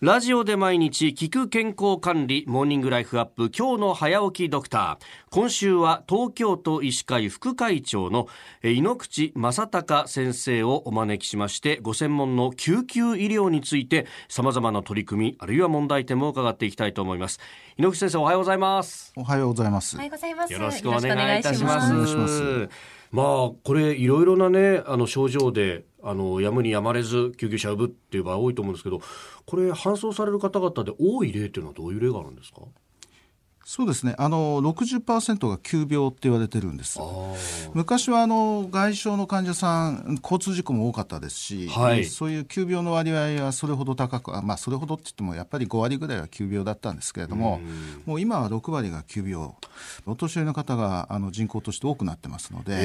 ラジオで毎日聞く健康管理モーニングライフアップ今日の早起きドクター。今週は東京都医師会副会長の井ノ口正隆先生をお招きしましてご専門の救急医療について様々な取り組みあるいは問題点も伺っていきたいと思います。井ノ口先生おはようございます。おはようございます。おはようございます。よろしくお願いいたします。まあこれいろいろなねあの症状であのやむにやまれず救急車呼ぶっていう場合多いと思うんですけどこれ搬送される方々で多い例っていうのはどういう例があるんですか？そうですね。あの60%が急病って言われてるんです。昔はあの外傷の患者さん交通事故も多かったですし、はい。そういう急病の割合はそれほど高くあまあそれほどって言ってもやっぱり5割ぐらいは急病だったんですけれどももう今は6割が急病。お年寄りの方があの人口として多くなってますので、ええ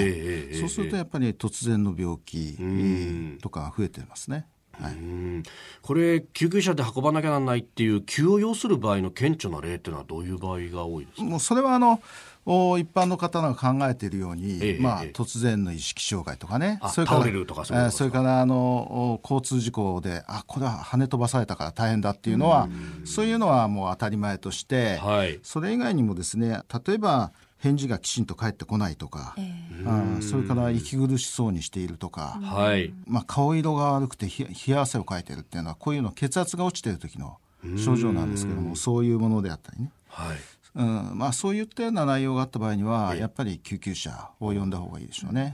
ええそうするとやっぱり突然の病気ん。とかが増えてますね。はい。うん。これ救急車で運ばなきゃならないっていう急を要する場合の顕著な例っていうのはどういう場合が多いですか？もうそれはあのお一般の方が考えているように、ええまあええ突然の意識障害とかね。あそれから倒れるとかそれからあのお交通事故であこれは跳ね飛ばされたから大変だっていうのはそういうのはもう当たり前として、はい。それ以外にもですね例えば返事がきちんと返ってこないとか、あーそれから息苦しそうにしているとか、はい。まあ、顔色が悪くてひ冷や汗をかいてるっていうのはこういうの血圧が落ちてる時の症状なんですけどもそういうものであったりね、はいうん。まあ、そういったような内容があった場合にはやっぱり救急車を呼んだ方がいいでしょうね。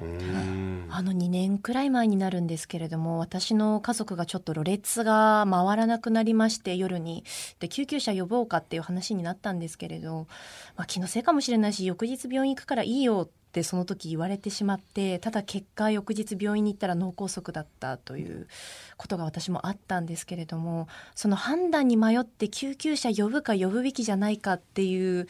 あの2年くらい前になるんですけれども私の家族がちょっとろれつが回らなくなりまして夜に。で救急車呼ぼうかっていう話になったんですけれど、まあ、気のせいかもしれないし翌日病院行くからいいよってその時言われてしまってただ結果翌日病院に行ったら脳梗塞だったということが私もあったんですけれどもその判断に迷って救急車呼ぶか呼ぶべきじゃないかっていう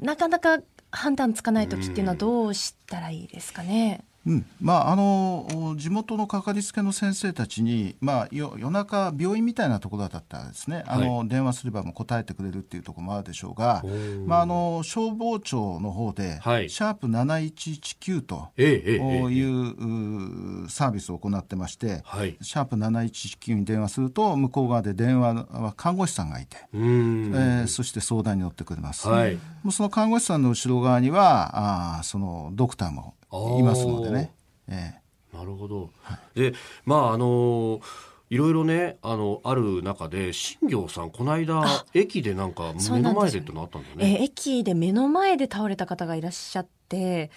なかなか判断つかない時っていうのはどうしたらいいですかね？うん。まあ、あのお地元のかかりつけの先生たちに、まあ、よ夜中病院みたいなところだったらですね、あの電話すればもう答えてくれるっていうところもあるでしょうが、まあ、あの消防庁の方で、はい。シャープ7119といううサービスを行ってまして、はい。シャープ7119に電話すると向こう側で電話は看護師さんがいて、うん。えーそして相談に乗ってくれます、はい。もうその看護師さんの後ろ側にはあーそのドクターもいますのでね、えなるほど。で、まああのいろいろねあのある中で新行さんこの間駅でなんか目の前でってのあったんだよね。えー駅で目の前で倒れた方がいらっしゃって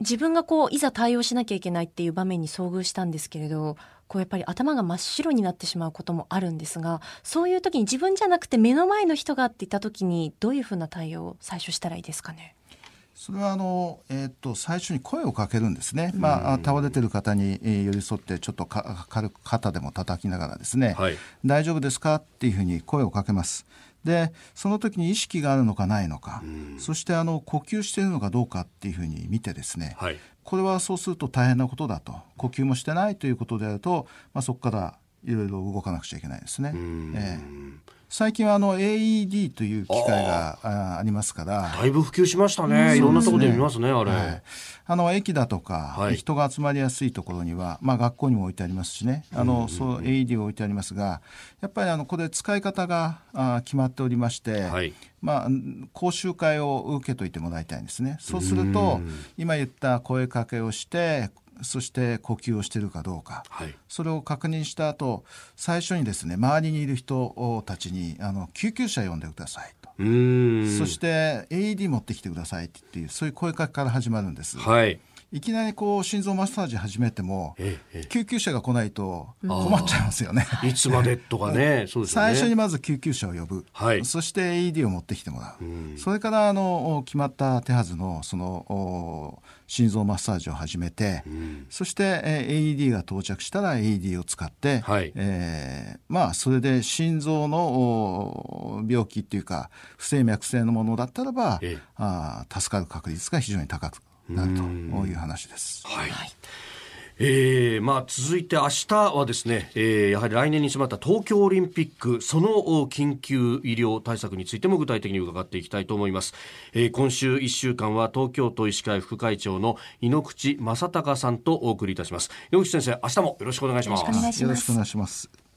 自分がこういざ対応しなきゃいけないっていう場面に遭遇したんですけれどこうやっぱり頭が真っ白になってしまうこともあるんですがそういう時に自分じゃなくて目の前の人がって言った時にどういうふうな対応を最初したらいいですかね？それはあの、えーっと最初に声をかけるんですね、まあ、あ倒れてる方に、えー寄り添ってちょっとか軽く肩でも叩きながらですね、はい。大丈夫ですか？っていうふうに声をかけます。でその時に意識があるのかないのか、そしてあの呼吸しているのかどうかっていうふうに見てですね、はい。これはそうすると大変なことだと。呼吸もしてないということであると、まあ、そこからいろいろ動かなくちゃいけないですね。ええ。最近はあの AED という機械がああ。りますから。だいぶ普及しましたね。いろんなところで見ますねあれ。はい、あの駅だとか、はい。人が集まりやすいところには、まあ、学校にも置いてありますしね。あの、そう AED を置いてありますがやっぱりあのこれ使い方があ決まっておりまして、はい。まあ、ん講習会を受けといてもらいたいんですね。そうすると今言った声かけをしてそして呼吸をしているかどうか、はいそれを確認した後最初にですね周りにいる人たちにあの救急車呼んでくださいと。そして AED 持ってきてくださいっていうそういう声かけから始まるんです。はい。いきなりこう心臓マッサージ始めても救急車が来ないと困っちゃいますよね。えいつまでとか ね。最初にまず救急車を呼ぶ、はいそして AED を持ってきてもらう、それからあの決まった手はずのそのお心臓マッサージを始めて、そして、えー AED が到着したら AED を使って、はい。えーまあそれで心臓のお病気っていうか不整脈性のものだったらば、ええ。あー助かる確率が非常に高くなるという話です。はい。えーまあ、続いて明日はですね、えーやはり来年に迫った東京オリンピックそのお緊急医療対策についても具体的に伺っていきたいと思います、えー今週1週間は東京都医師会副会長の井ノ口正隆さんとお送りいたします。井ノ口先生明日もよろしくお願いします。よろしくお願いします。